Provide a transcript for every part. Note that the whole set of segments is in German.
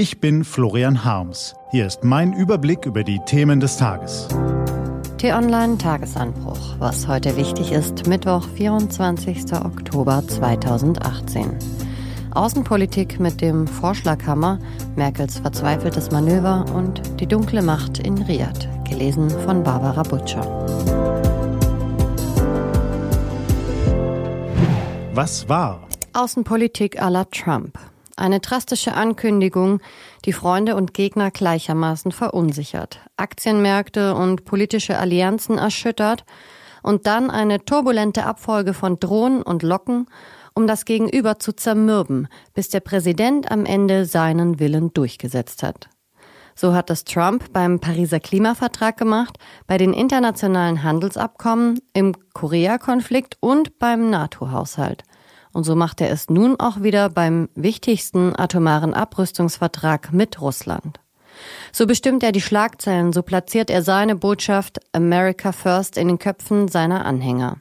Ich bin Florian Harms. Hier ist mein Überblick über die Themen des Tages. T-Online Tagesanbruch. Was heute wichtig ist, Mittwoch, 24. Oktober 2018. Außenpolitik mit dem Vorschlaghammer, Merkels verzweifeltes Manöver und die dunkle Macht in Riyadh. Gelesen von Barbara Butcher. Was war? Außenpolitik à la Trump. Eine drastische Ankündigung, die Freunde und Gegner gleichermaßen verunsichert, Aktienmärkte und politische Allianzen erschüttert und dann eine turbulente Abfolge von Drohen und Locken, um das Gegenüber zu zermürben, bis der Präsident am Ende seinen Willen durchgesetzt hat. So hat es Trump beim Pariser Klimavertrag gemacht, bei den internationalen Handelsabkommen, im Korea-Konflikt und beim NATO-Haushalt. Und so macht er es nun auch wieder beim wichtigsten atomaren Abrüstungsvertrag mit Russland. So bestimmt er die Schlagzeilen, so platziert er seine Botschaft America First in den Köpfen seiner Anhänger.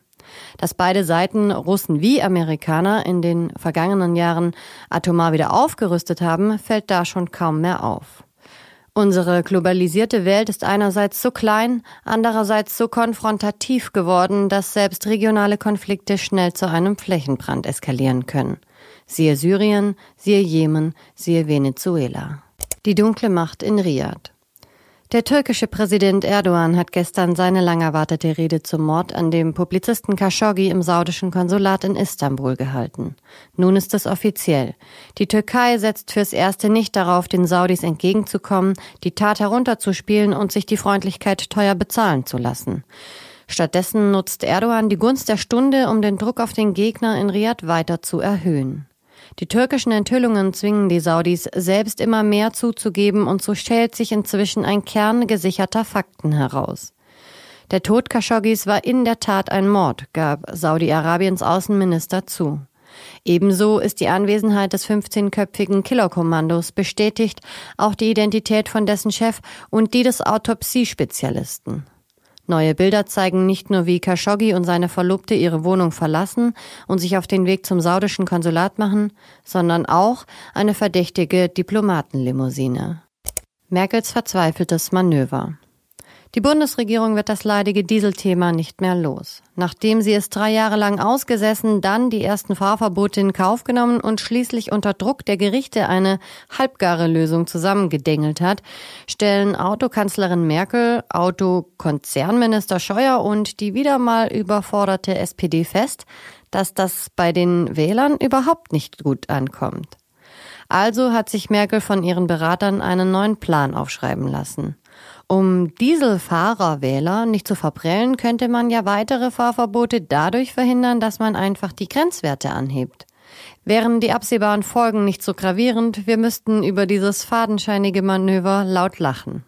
Dass beide Seiten, Russen wie Amerikaner, in den vergangenen Jahren atomar wieder aufgerüstet haben, fällt da schon kaum mehr auf. Unsere globalisierte Welt ist einerseits so klein, andererseits so konfrontativ geworden, dass selbst regionale Konflikte schnell zu einem Flächenbrand eskalieren können. Siehe Syrien, siehe Jemen, siehe Venezuela. Die dunkle Macht in Riyadh. Der türkische Präsident Erdogan hat gestern seine lang erwartete Rede zum Mord an dem Publizisten Khashoggi im saudischen Konsulat in Istanbul gehalten. Nun ist es offiziell. Die Türkei setzt fürs Erste nicht darauf, den Saudis entgegenzukommen, die Tat herunterzuspielen und sich die Freundlichkeit teuer bezahlen zu lassen. Stattdessen nutzt Erdogan die Gunst der Stunde, um den Druck auf den Gegner in Riyadh weiter zu erhöhen. Die türkischen Enthüllungen zwingen die Saudis selbst immer mehr zuzugeben und so stellt sich inzwischen ein Kern gesicherter Fakten heraus. Der Tod Khashoggis war in der Tat ein Mord, gab Saudi-Arabiens Außenminister zu. Ebenso ist die Anwesenheit des 15-köpfigen Killerkommandos bestätigt, auch die Identität von dessen Chef und die des Autopsiespezialisten. Neue Bilder zeigen nicht nur, wie Khashoggi und seine Verlobte ihre Wohnung verlassen und sich auf den Weg zum saudischen Konsulat machen, sondern auch eine verdächtige Diplomatenlimousine. Merkels verzweifeltes Manöver. Die Bundesregierung wird das leidige Dieselthema nicht mehr los. Nachdem sie es drei Jahre lang ausgesessen, dann die ersten Fahrverbote in Kauf genommen und schließlich unter Druck der Gerichte eine halbgare Lösung zusammengedengelt hat, stellen Autokanzlerin Merkel, Autokonzernminister Scheuer und die wieder mal überforderte SPD fest, dass das bei den Wählern überhaupt nicht gut ankommt. Also hat sich Merkel von ihren Beratern einen neuen Plan aufschreiben lassen. Um Dieselfahrerwähler nicht zu verprellen, könnte man ja weitere Fahrverbote dadurch verhindern, dass man einfach die Grenzwerte anhebt. Wären die absehbaren Folgen nicht so gravierend, wir müssten über dieses fadenscheinige Manöver laut lachen.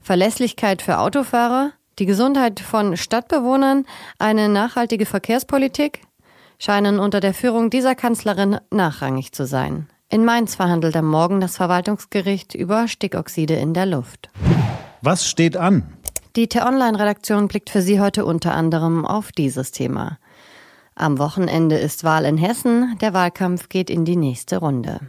Verlässlichkeit für Autofahrer, die Gesundheit von Stadtbewohnern, eine nachhaltige Verkehrspolitik scheinen unter der Führung dieser Kanzlerin nachrangig zu sein. In Mainz verhandelt am Morgen das Verwaltungsgericht über Stickoxide in der Luft. Was steht an? Die T-Online-Redaktion blickt für Sie heute unter anderem auf dieses Thema. Am Wochenende ist Wahl in Hessen, der Wahlkampf geht in die nächste Runde.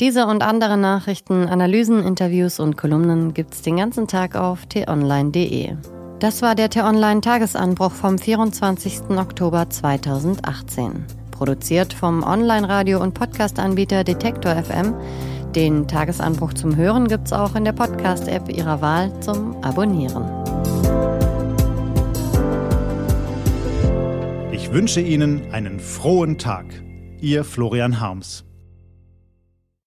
Diese und andere Nachrichten, Analysen, Interviews und Kolumnen gibt's den ganzen Tag auf t-online.de. Das war der T-Online-Tagesanbruch vom 24. Oktober 2018. Produziert vom Online-Radio- und Podcast-Anbieter Detektor FM den Tagesanbruch zum Hören gibt es auch in der Podcast-App Ihrer Wahl zum Abonnieren. Ich wünsche Ihnen einen frohen Tag. Ihr Florian Harms.